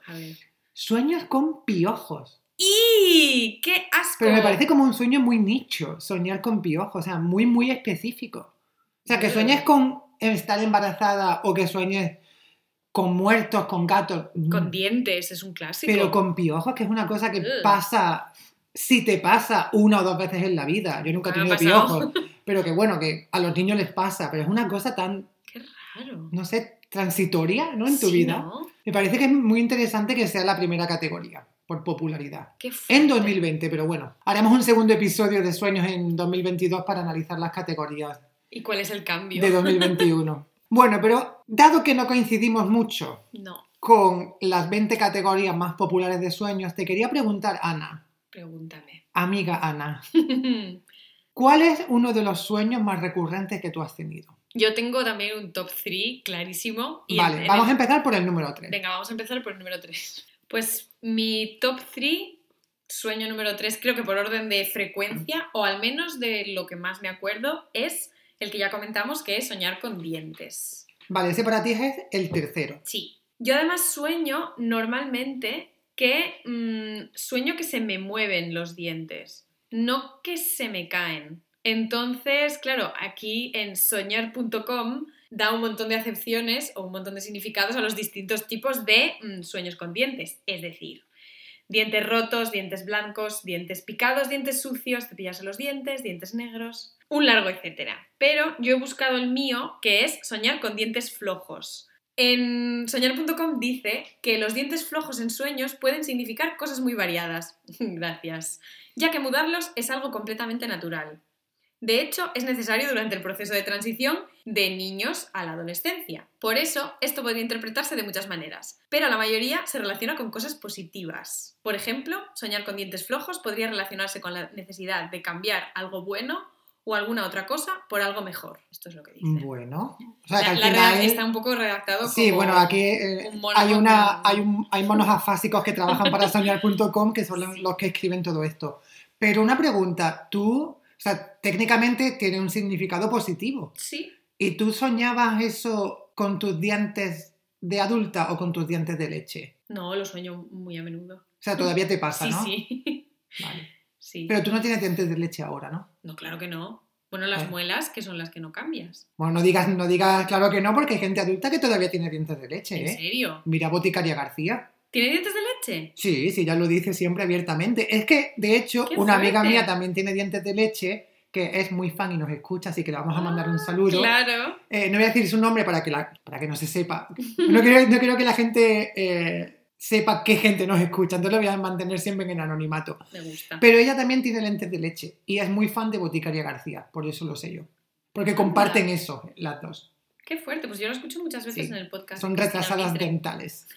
sueños con piojos. ¡Y! ¡Qué asco! Pero me parece como un sueño muy nicho, soñar con piojos, o sea, muy, muy específico. O sea, que sueñes con estar embarazada o que sueñes con muertos, con gatos. Con mm, dientes, es un clásico. Pero con piojos, que es una cosa que pasa, si te pasa una o dos veces en la vida. Yo nunca he ha tenido piojos, pero que bueno, que a los niños les pasa, pero es una cosa tan, Qué raro. no sé, transitoria, ¿no? En tu Sí, vida. ¿no? Me parece que es muy interesante que sea la primera categoría, por popularidad. Qué En fuerte. 2020, pero bueno, haremos un segundo episodio de sueños en 2022 para analizar las categorías ¿Y cuál es el cambio? de 2021. bueno, pero dado que no coincidimos mucho No, con las 20 categorías más populares de sueños, te quería preguntar, Ana, pregúntame. amiga Ana, ¿cuál es uno de los sueños más recurrentes que tú has tenido? Yo tengo también un top 3 clarísimo. y vale, vamos a empezar por el número 3. Venga, vamos a empezar por el número 3. Pues mi top 3, sueño número 3, creo que por orden de frecuencia, o al menos de lo que más me acuerdo, es el que ya comentamos, que es soñar con dientes. Vale, ese para ti es el tercero. Sí. Yo además sueño normalmente que mm, sueño que se me mueven los dientes, no que se me caen. Entonces, claro, aquí en soñar.com da un montón de acepciones o un montón de significados a los distintos tipos de mm, sueños con dientes. Es decir, dientes rotos, dientes blancos, dientes picados, dientes sucios, cepillarse los dientes, dientes negros, un largo etcétera. Pero yo he buscado el mío, que es soñar con dientes flojos. En soñar.com dice que los dientes flojos en sueños pueden significar cosas muy variadas. Gracias. Ya que mudarlos es algo completamente natural. De hecho, es necesario durante el proceso de transición de niños a la adolescencia. Por eso, esto podría interpretarse de muchas maneras, pero la mayoría se relaciona con cosas positivas. Por ejemplo, soñar con dientes flojos podría relacionarse con la necesidad de cambiar algo bueno o alguna otra cosa por algo mejor. Esto es lo que dice. Bueno, o sea, que al final... está un poco redactado Sí, bueno, aquí eh, hay, una, hay, un, hay monos afásicos que trabajan para soñar.com que son los que escriben todo esto. Pero una pregunta, tú, o sea, técnicamente tiene un significado positivo. Sí. ¿Y tú soñabas eso con tus dientes de adulta o con tus dientes de leche? No, lo sueño muy a menudo. O sea, todavía te pasa, ¿no? Sí. Vale. Sí. Pero tú no tienes dientes de leche ahora, ¿no? No, claro que no. Bueno, las muelas, que son las que no cambias. Bueno, no digas, no digas claro que no, porque hay gente adulta que todavía tiene dientes de leche, ¿eh? ¿En serio? Mira Boticaria García. ¿Tiene dientes de leche? Sí, sí, ya lo dice siempre abiertamente. Es que, de hecho, una amiga mía también tiene dientes de leche que es muy fan y nos escucha, así que le vamos a mandar un ah, saludo. Claro. Eh, no voy a decir su nombre para que, la, para que no se sepa. No quiero, no quiero que la gente eh, sepa qué gente nos escucha, entonces lo voy a mantener siempre en anonimato. Me gusta. Pero ella también tiene lentes de leche y es muy fan de Boticaria García, por eso lo sé yo. Porque comparten eso, las dos. Qué fuerte, pues yo lo escucho muchas veces en el podcast. Son retrasadas dentales.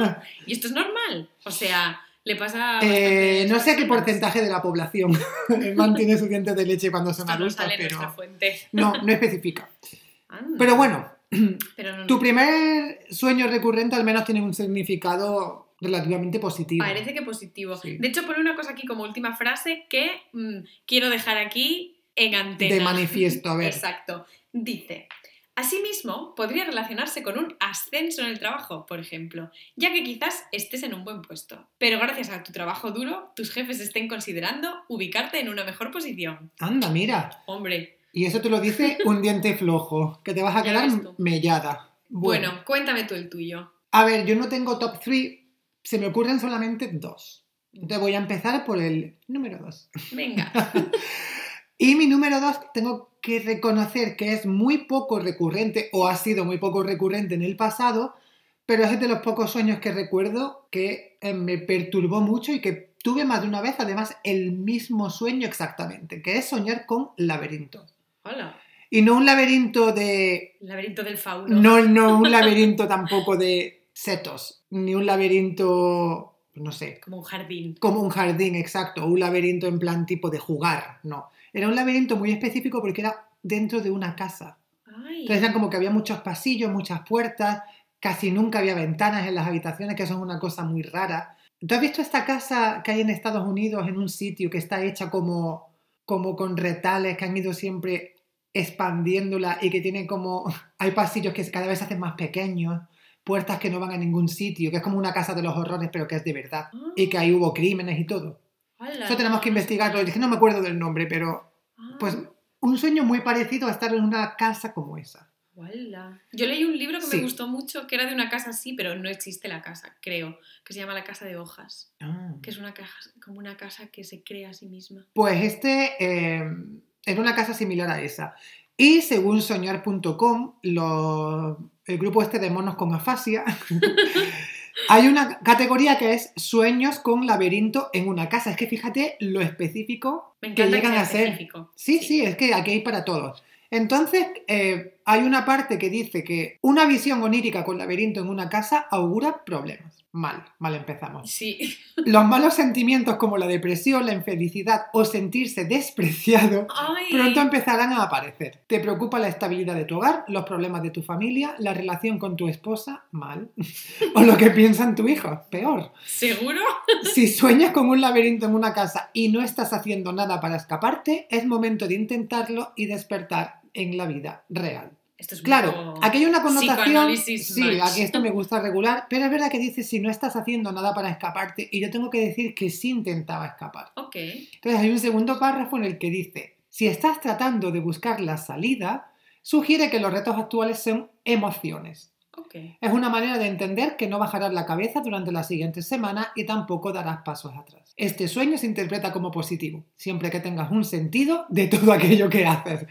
¿Y esto es normal? O sea, le pasa... Eh, no sé qué porcentaje de la población mantiene sus dientes de leche cuando son adultos, pero... Fuente. No, no especifica. Pero bueno, tu primer sueño recurrente al menos tiene un significado relativamente positivo. Parece que positivo. De hecho, pone una cosa aquí como última frase que mm, quiero dejar aquí en antena. De manifiesto, a ver. Exacto. Dice, Asimismo, podría relacionarse con un ascenso en el trabajo, por ejemplo, ya que quizás estés en un buen puesto, pero gracias a tu trabajo duro, tus jefes estén considerando ubicarte en una mejor posición. Anda, mira. Hombre, y eso te lo dice un diente flojo, que te vas a quedar mellada. Bueno. cuéntame tú el tuyo. A ver, yo no tengo top 3, se me ocurren solamente dos. Entonces voy a empezar por el número 2. Venga. y mi número 2 tengo que reconocer que es muy poco recurrente o ha sido muy poco recurrente en el pasado, pero es de los pocos sueños que recuerdo que eh, me perturbó mucho y que tuve más de una vez además el mismo sueño exactamente, que es soñar con laberintos. Y no un laberinto de... Laberinto del fauno. No, no un laberinto tampoco de setos, ni un laberinto, no sé. Como un jardín. Como un jardín, exacto. Un laberinto en plan tipo de jugar, no. Era un laberinto muy específico porque era dentro de una casa. Entonces era como que había muchos pasillos, muchas puertas, casi nunca había ventanas en las habitaciones, que son una cosa muy rara. ¿Tú has visto esta casa que hay en Estados Unidos en un sitio que está hecha como, como con retales que han ido siempre expandiéndola y que tiene como, hay pasillos que cada vez se hacen más pequeños, puertas que no van a ningún sitio, que es como una casa de los horrores, pero que es de verdad, ah. y que ahí hubo crímenes y todo. Eso tenemos que investigarlo, es que no me acuerdo del nombre, pero ah. pues un sueño muy parecido a estar en una casa como esa. Yo leí un libro que me gustó mucho, que era de una casa así, pero no existe la casa, creo, que se llama La Casa de Hojas, ah. que es una casa, como una casa que se crea a sí misma. Pues este... Eh, en una casa similar a esa. Y según soñar.com, el grupo este de monos con afasia, hay una categoría que es sueños con laberinto en una casa. Es que fíjate lo específico que llegan a ser. Sí, sí, es que aquí hay para todos. Entonces, eh, hay una parte que dice que una visión onírica con laberinto en una casa augura problemas mal, mal empezamos. Sí. Los malos sentimientos como la depresión, la infelicidad o sentirse despreciado pronto empezarán a aparecer. Te preocupa la estabilidad de tu hogar, los problemas de tu familia, la relación con tu esposa, mal. o lo que piensan tu hijo, peor. ¿Seguro? si sueñas con un laberinto en una casa y no estás haciendo nada para escaparte, es momento de intentarlo y despertar en la vida real claro, aquí hay una connotación. Sí, aquí esto me gusta regular, pero es verdad que dice si no estás haciendo nada para escaparte, y yo tengo que decir que sí intentaba escapar. Ok. Entonces hay un segundo párrafo en el que dice: si estás tratando de buscar la salida, sugiere que los retos actuales son emociones. Okay. Es una manera de entender que no bajarás la cabeza durante la siguiente semana y tampoco darás pasos atrás. Este sueño se interpreta como positivo, siempre que tengas un sentido de todo aquello que haces.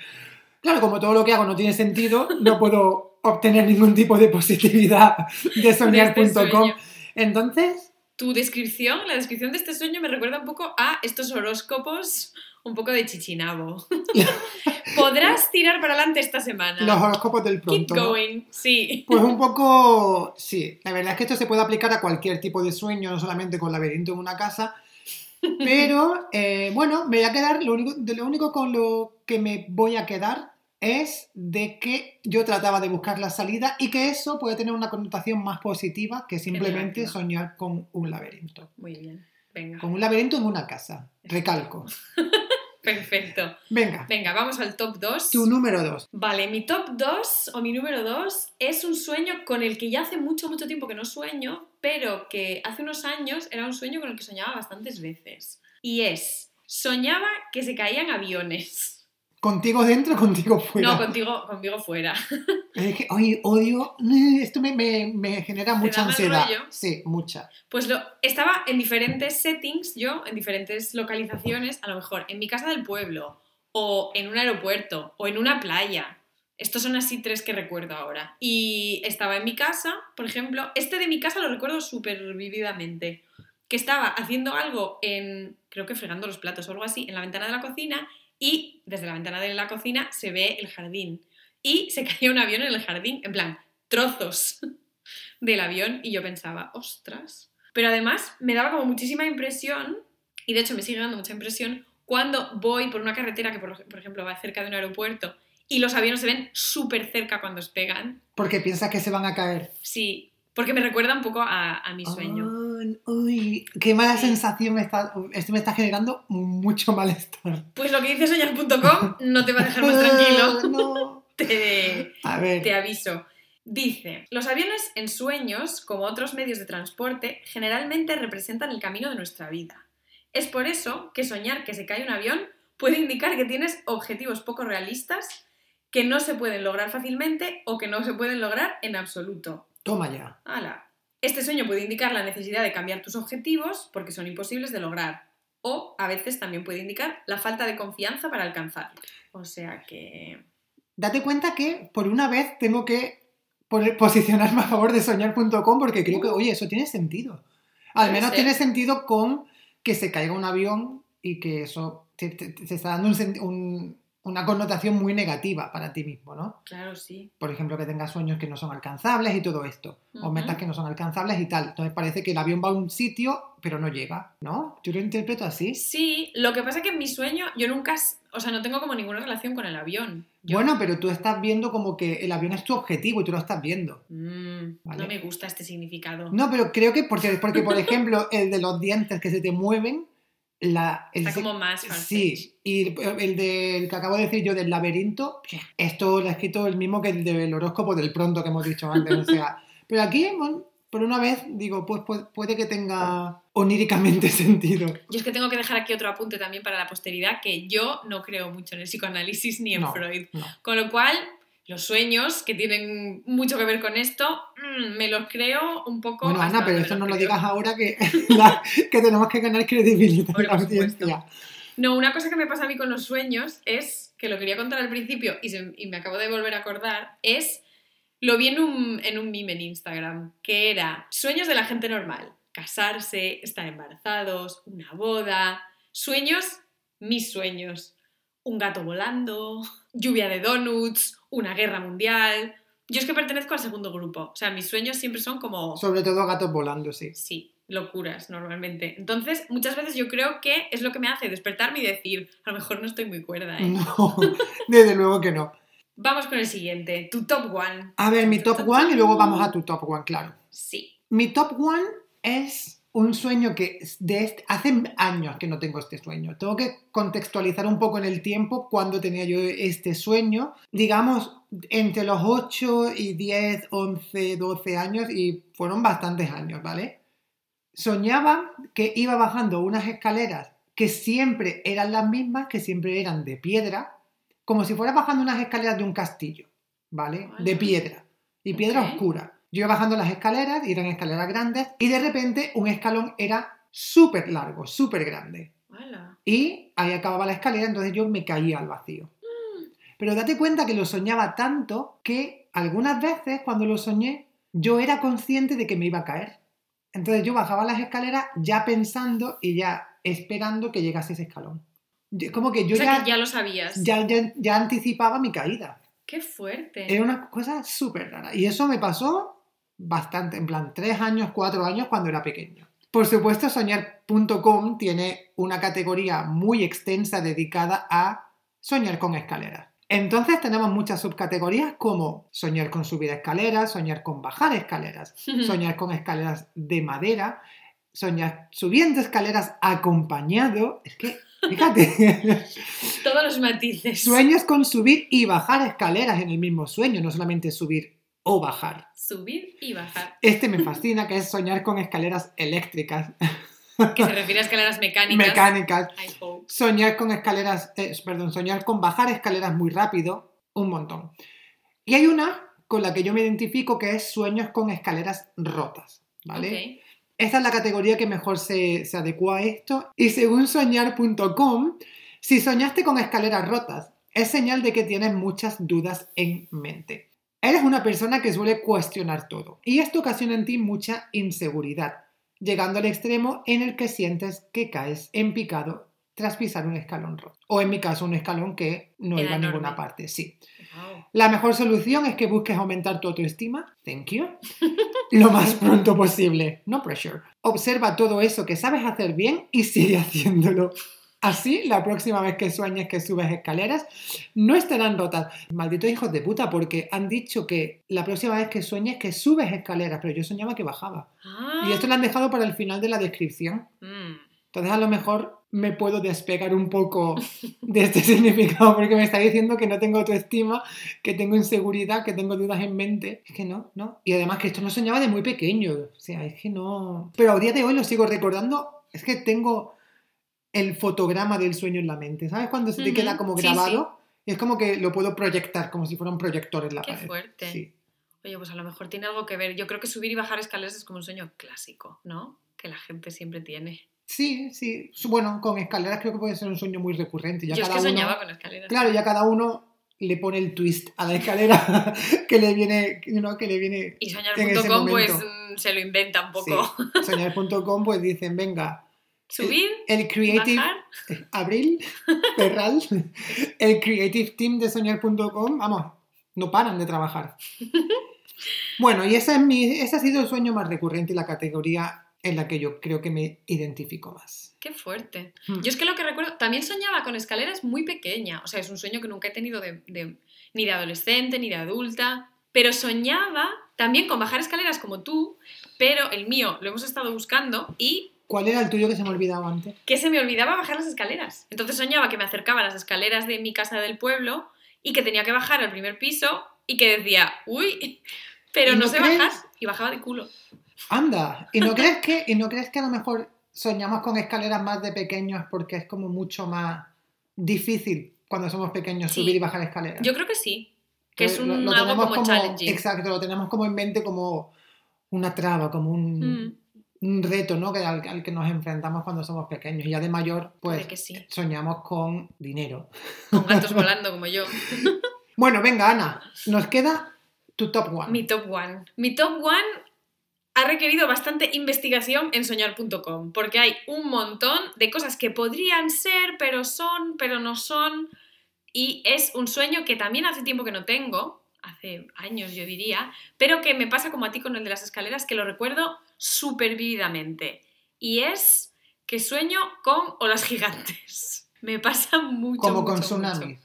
Claro, como todo lo que hago no tiene sentido, no puedo obtener ningún tipo de positividad de soñar.com. Este Entonces, tu descripción, la descripción de este sueño me recuerda un poco a estos horóscopos un poco de chichinabo. Podrás tirar para adelante esta semana. Los horóscopos del pronto. Keep going, sí. Pues un poco, sí. La verdad es que esto se puede aplicar a cualquier tipo de sueño, no solamente con laberinto en una casa. Pero, eh, bueno, me voy a quedar, lo único, de lo único con lo que me voy a quedar es de que yo trataba de buscar la salida y que eso puede tener una connotación más positiva que simplemente soñar con un laberinto. Muy bien, venga. Con un laberinto en una casa, recalco. Perfecto. Venga. Venga, vamos al top 2. Tu número 2. Vale, mi top 2 o mi número 2 es un sueño con el que ya hace mucho, mucho tiempo que no sueño, pero que hace unos años era un sueño con el que soñaba bastantes veces. Y es, soñaba que se caían aviones. ¿Contigo dentro o contigo fuera? No, contigo, conmigo fuera. Es que, oye, odio, esto me, me, genera mucha ansiedad. Sí, mucha. Pues lo, estaba en diferentes settings, yo, en diferentes localizaciones, a lo mejor en mi casa del pueblo, o en un aeropuerto, o en una playa. Estos son así tres que recuerdo ahora. Y estaba en mi casa, por ejemplo, este de mi casa lo recuerdo súper vividamente, que estaba haciendo algo en, creo que fregando los platos o algo así, en la ventana de la cocina y desde la ventana de la cocina se ve el jardín. Y se caía un avión en el jardín, en plan, trozos del avión y yo pensaba, ostras. Pero además me daba como muchísima impresión, y de hecho me sigue dando mucha impresión, cuando voy por una carretera que, por, ejemplo, va cerca de un aeropuerto y los aviones se ven súper cerca cuando despegan. Porque piensas que se van a caer. Sí, porque me recuerda un poco a, mi sueño. Uy, qué mala sensación me está, esto me está generando mucho malestar. Pues lo que dice soñar.com no te va a dejar más tranquilo. Te, a ver. te aviso. Dice, los aviones en sueños, como otros medios de transporte, generalmente representan el camino de nuestra vida. Es por eso que soñar que se cae un avión puede indicar que tienes objetivos poco realistas que no se pueden lograr fácilmente o que no se pueden lograr en absoluto. Toma ya. ¡Hala! Este sueño puede indicar la necesidad de cambiar tus objetivos porque son imposibles de lograr. O a veces también puede indicar la falta de confianza para alcanzarlo. O sea que. Date cuenta que por una vez tengo que posicionarme a favor de soñar.com porque creo que, oye, eso tiene sentido. Al menos tiene sentido con que se caiga un avión y que eso te, está dando un, una connotación muy negativa para ti mismo, ¿no? Claro, sí. Por ejemplo, que tengas sueños que no son alcanzables y todo esto, o metas que no son alcanzables y tal. Entonces parece que el avión va a un sitio, pero no llega, ¿no? Yo lo interpreto así. Sí, lo que pasa es que en mi sueño yo nunca, o sea, no tengo como ninguna relación con el avión. Bueno, pero tú estás viendo como que el avión es tu objetivo y tú lo estás viendo. Mm, no me gusta este significado. No, pero creo que porque, porque por ejemplo, el de los dientes que se te mueven, la, Está como más Sí, y el, del que acabo de decir yo del laberinto, esto lo ha escrito el mismo que el del horóscopo del pronto que hemos dicho antes. o sea, pero aquí, por una vez, digo, pues puede, que tenga oníricamente sentido. Yo es que tengo que dejar aquí otro apunte también para la posteridad, que yo no creo mucho en el psicoanálisis ni en Freud. Con lo cual, los sueños que tienen mucho que ver con esto, mm, me los creo un poco. Bueno, Ana, pero eso no lo digas ahora que, que tenemos que ganar credibilidad en la audiencia. No, una cosa que me pasa a mí con los sueños es, que lo quería contar al principio y, me acabo de volver a acordar, es, lo vi en un, en un meme en Instagram, que era sueños de la gente normal. Casarse, estar embarazados, una boda, sueños, mis sueños. Un gato volando, lluvia de donuts, una guerra mundial. Yo es que pertenezco al segundo grupo. O sea, mis sueños siempre son como... Sobre todo gatos volando, sí. Sí, locuras normalmente. Entonces, muchas veces yo creo que es lo que me hace despertarme y decir, a lo mejor no estoy muy cuerda. ¿eh? No, desde luego que no. Vamos con el siguiente, tu top one. A ver, mi top one y luego vamos a tu top one, claro. Sí. Mi top one es un sueño que de este, hace años que no tengo este sueño. Tengo que contextualizar un poco en el tiempo cuando tenía yo este sueño. Digamos, entre los 8 y 10, 11, 12 años y fueron bastantes años, ¿vale? Soñaba que iba bajando unas escaleras que siempre eran las mismas, que siempre eran de piedra, como si fuera bajando unas escaleras de un castillo, ¿vale? De piedra. Y piedra oscura. Yo iba bajando las escaleras, y eran escaleras grandes, y de repente un escalón era súper largo, súper grande. Y ahí acababa la escalera, entonces yo me caía al vacío. Mm. Pero date cuenta que lo soñaba tanto que algunas veces cuando lo soñé, yo era consciente de que me iba a caer. Entonces yo bajaba las escaleras ya pensando y ya esperando que llegase ese escalón. Como que yo o sea, ya, que ya lo sabías. ya, ya, ya anticipaba mi caída. Qué fuerte. Era una cosa súper rara. Y eso me pasó bastante, en plan, tres años, cuatro años cuando era pequeño. Por supuesto, soñar.com tiene una categoría muy extensa dedicada a soñar con escaleras. Entonces tenemos muchas subcategorías como soñar con subir escaleras, soñar con bajar escaleras, soñar con escaleras de madera, soñar subiendo escaleras acompañado. Es que, fíjate. Todos los matices. Sueños con subir y bajar escaleras en el mismo sueño, no solamente subir o bajar. Subir y bajar. Este me fascina, que es soñar con escaleras eléctricas. Que se refiere a escaleras mecánicas. Mecánicas. I hope. Soñar con escaleras, eh, perdón, soñar con bajar escaleras muy rápido, un montón. Y hay una con la que yo me identifico que es sueños con escaleras rotas, ¿vale? Esta es la categoría que mejor se, se adecua a esto. Y según soñar.com, si soñaste con escaleras rotas, es señal de que tienes muchas dudas en mente. Eres una persona que suele cuestionar todo y esto ocasiona en ti mucha inseguridad, llegando al extremo en el que sientes que caes en picado tras pisar un escalón roto. O en mi caso, un escalón que no Era iba a ninguna parte, sí. Wow. La mejor solución es que busques aumentar tu autoestima, thank you, lo más pronto posible. No pressure. Observa todo eso que sabes hacer bien y sigue haciéndolo. Así, la próxima vez que sueñes que subes escaleras, no estarán rotas. Malditos hijos de puta, porque han dicho que la próxima vez que sueñes que subes escaleras, pero yo soñaba que bajaba. Ah. Y esto lo han dejado para el final de la descripción. Mm. Entonces a lo mejor me puedo despegar un poco de este significado porque me está diciendo que no tengo autoestima, que tengo inseguridad, que tengo dudas en mente. Es que no, no. Y además que esto no soñaba de muy pequeño. O sea, es que no... Pero a día de hoy lo sigo recordando. Es que tengo el fotograma del sueño en la mente. ¿Sabes? Cuando se te Ujú, queda como sí, grabado. Es como que lo puedo proyectar como si fuera un proyector en la Qué pared. fuerte. Sí. Oye, pues a lo mejor tiene algo que ver. Yo creo que subir y bajar escaleras es como un sueño clásico, ¿no? Que la gente siempre tiene. Sí, sí. Bueno, con escaleras creo que puede ser un sueño muy recurrente. Ya Yo es cada que uno- soñaba con escaleras. Claro, ya cada uno le pone el twist a la escalera que le viene, ¿no? que le viene. Y soñar.com pues mm, se lo inventa un poco. Sí. Soñar.com pues dicen, venga, Subir, el creative bajar. Abril, Ferral, el creative team de soñar.com, vamos, no paran de trabajar. Bueno, y ese, es mi, ese ha sido el sueño más recurrente y la categoría en la que yo creo que me identifico más. Qué fuerte. Hmm. Yo es que lo que recuerdo, también soñaba con escaleras muy pequeña. O sea, es un sueño que nunca he tenido de, de- ni de adolescente, ni de adulta. Pero soñaba también con bajar escaleras como tú, pero el mío lo hemos estado buscando y ¿Cuál era el tuyo que se me ha olvidado antes? que se me olvidaba bajar las escaleras. Entonces soñaba que me acercaba a las escaleras de mi casa del pueblo y que tenía que bajar al primer piso y que decía, uy, pero ¿Y no, no sé crees? bajar y bajaba de culo. Anda, ¿y no crees que, y no crees que a lo mejor soñamos con escaleras más de pequeños porque es como mucho más difícil cuando somos pequeños Sí. subir y bajar escaleras? Yo creo que sí, que es Lo- un, lo algo tenemos como, challenging. Exacto, lo tenemos como en mente como una traba, como un, Mm, un reto, ¿no? Que, al, al que nos enfrentamos cuando somos pequeños. Y ya de mayor, pues que sí. soñamos con dinero. Con gatos volando como yo. Bueno, venga, Ana, nos queda tu top one. Mi top one. Mi top one ha requerido bastante investigación en soñar.com, porque hay un montón de cosas que podrían ser, pero son, pero no son. Y es un sueño que también hace tiempo que no tengo, hace años yo diría, pero que me pasa como a ti con el de las escaleras, que lo recuerdo súper vívidamente. Y es que sueño con olas gigantes. Me pasa mucho. como con tsunamis.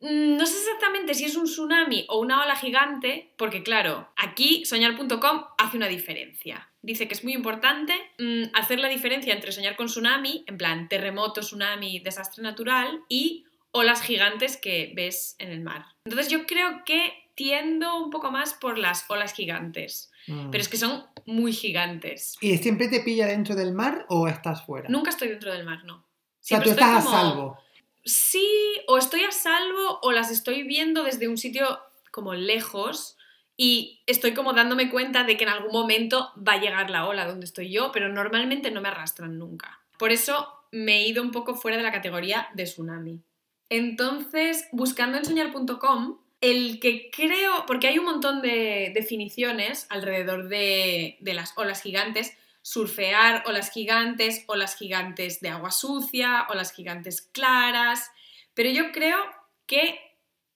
Mm, No sé exactamente si es un tsunami o una ola gigante, porque claro, aquí soñar.com hace una diferencia. Dice que es muy importante mm, hacer la diferencia entre soñar con tsunami, en plan terremoto, tsunami, desastre natural, y olas gigantes que ves en el mar. Entonces yo creo que tiendo un poco más por las olas gigantes, Mm. pero es que son muy gigantes. ¿Y siempre te pilla dentro del mar o estás fuera? Nunca estoy dentro del mar, no. o sea, Siempre tú estás como- a salvo. Sí, o estoy a salvo o las estoy viendo desde un sitio como lejos y estoy como dándome cuenta de que en algún momento va a llegar la ola donde estoy yo, pero normalmente no me arrastran nunca. Por eso me he ido un poco fuera de la categoría de tsunami. Entonces, buscando en soñar.com, el que creo, porque hay un montón de definiciones alrededor de, de las olas gigantes, surfear olas gigantes, olas gigantes de agua sucia, olas gigantes claras, pero yo creo que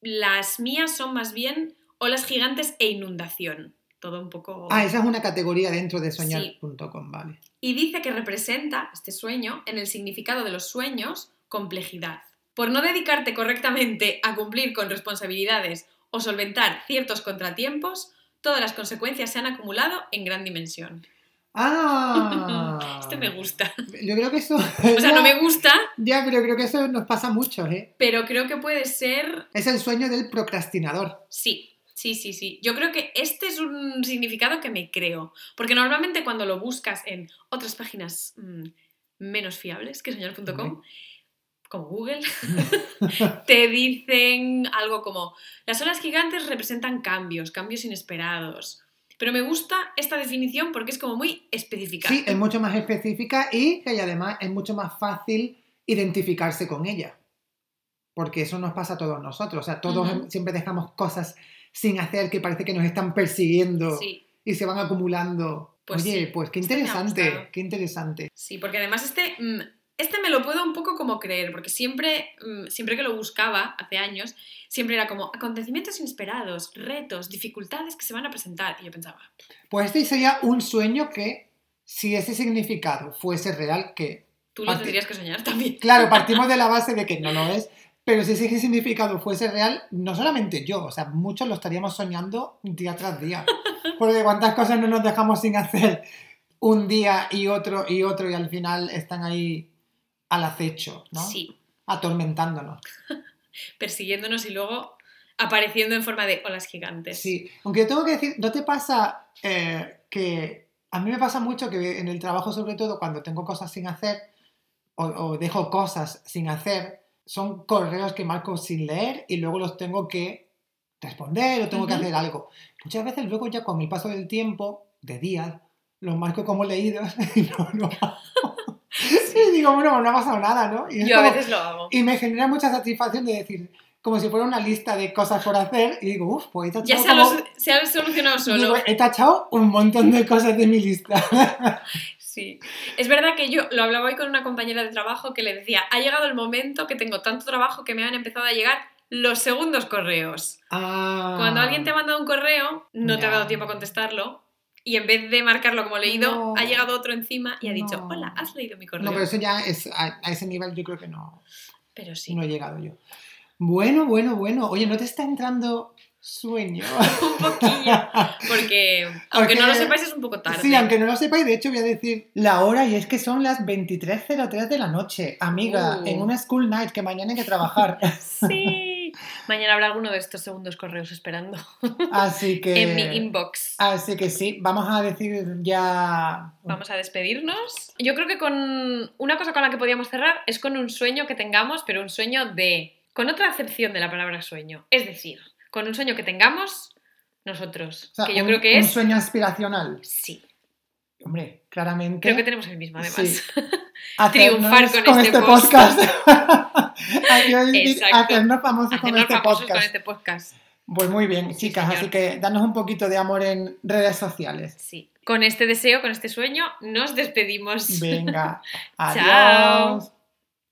las mías son más bien olas gigantes e inundación. Todo un poco... Ah, esa es una categoría dentro de soñar.com, vale. Y dice que representa este sueño, en el significado de los sueños, complejidad. Por no dedicarte correctamente a cumplir con responsabilidades o solventar ciertos contratiempos, todas las consecuencias se han acumulado en gran dimensión. Ah. este me gusta. Yo creo que eso. O sea, no me gusta. Ya, pero creo que eso nos pasa mucho, ¿eh? Pero creo que puede ser. Es el sueño del procrastinador. Sí. Sí, sí, sí. Yo creo que este es un significado que me creo. Porque normalmente cuando lo buscas en otras páginas mmm, menos fiables que soñar.com, como Google, te dicen algo como las olas gigantes representan cambios, cambios inesperados. Pero me gusta esta definición porque es como muy específica. Sí, es mucho más específica y que además es mucho más fácil identificarse con ella. Porque eso nos pasa a todos nosotros. O sea, todos uh -huh. siempre dejamos cosas sin hacer que parece que nos están persiguiendo sí. y se van acumulando. Pues Oye, sí, pues qué interesante, qué interesante. Sí, porque además este, mm, este me lo puedo un poco como creer, porque siempre, mm, siempre que lo buscaba, hace años, siempre era como acontecimientos inesperados, retos, dificultades que se van a presentar. Y yo pensaba, Pues este sería un sueño que, si ese significado fuese real, que... tú lo tendrías que soñar también. Claro, partimos de la base de que no lo es, pero si ese significado fuese real, no solamente yo, o sea, muchos lo estaríamos soñando día tras día. Porque cuántas cosas no nos dejamos sin hacer un día y otro y otro y al final están ahí al acecho, ¿no? Sí, Atormentándonos. persiguiéndonos y luego apareciendo en forma de olas gigantes. Sí, aunque yo tengo que decir, ¿no te pasa eh, que a mí me pasa mucho que en el trabajo, sobre todo cuando tengo cosas sin hacer o, o dejo cosas sin hacer, son correos que marco sin leer y luego los tengo que responder o tengo que Ujú. hacer algo. Muchas veces luego ya con el paso del tiempo, de días, los marco como leídos y no, no digo, bueno, no ha pasado nada, ¿no? Y, Yo a veces lo hago. y me genera mucha satisfacción de decir, como si fuera una lista de cosas por hacer, y digo, uff, pues he Ya tachado, se ha, como- los- se ha solucionado solo. digo, he tachado un montón de cosas de mi lista. Sí. Es verdad que yo lo hablaba hoy con una compañera de trabajo que le decía, ha llegado el momento que tengo tanto trabajo que me han empezado a llegar los segundos correos. Ah. Cuando alguien te ha mandado un correo, no te ha Ya. dado tiempo a contestarlo. Y en vez de marcarlo como leído, No. ha llegado otro encima y ha dicho, No. hola, has leído mi correo. No, pero eso ya es, a, a ese nivel yo creo que no, Pero sí, no he llegado yo. Bueno, bueno, bueno. Oye, ¿no te está entrando sueño? un poquillo. Porque, aunque no lo sepáis, es un poco tarde. Sí, aunque no lo sepáis, de hecho voy a decir la hora y es que son las 23.03 de la noche. Amiga, Uh. en una school night que mañana hay que trabajar. Sí. Mañana habrá alguno de estos segundos correos esperando Así que... en mi inbox. Así que sí, vamos a decir ya... Vamos a despedirnos. Yo creo que con una cosa con la que podíamos cerrar es con un sueño que tengamos, pero un sueño de... con otra acepción de la palabra sueño. Es decir, con un sueño que tengamos nosotros. o sea, que yo un- creo que un es... sueño aspiracional. Sí, Hombre, claramente. creo que tenemos el mismo además. Sí. triunfar con este post. podcast. Exacto. hacernos famosos con este famosos podcast. con este podcast. Pues muy bien, Sí, chicas, señor. así que danos un poquito de amor en redes sociales. Sí. Con este deseo, con este sueño, nos despedimos. Venga, Chao. adiós.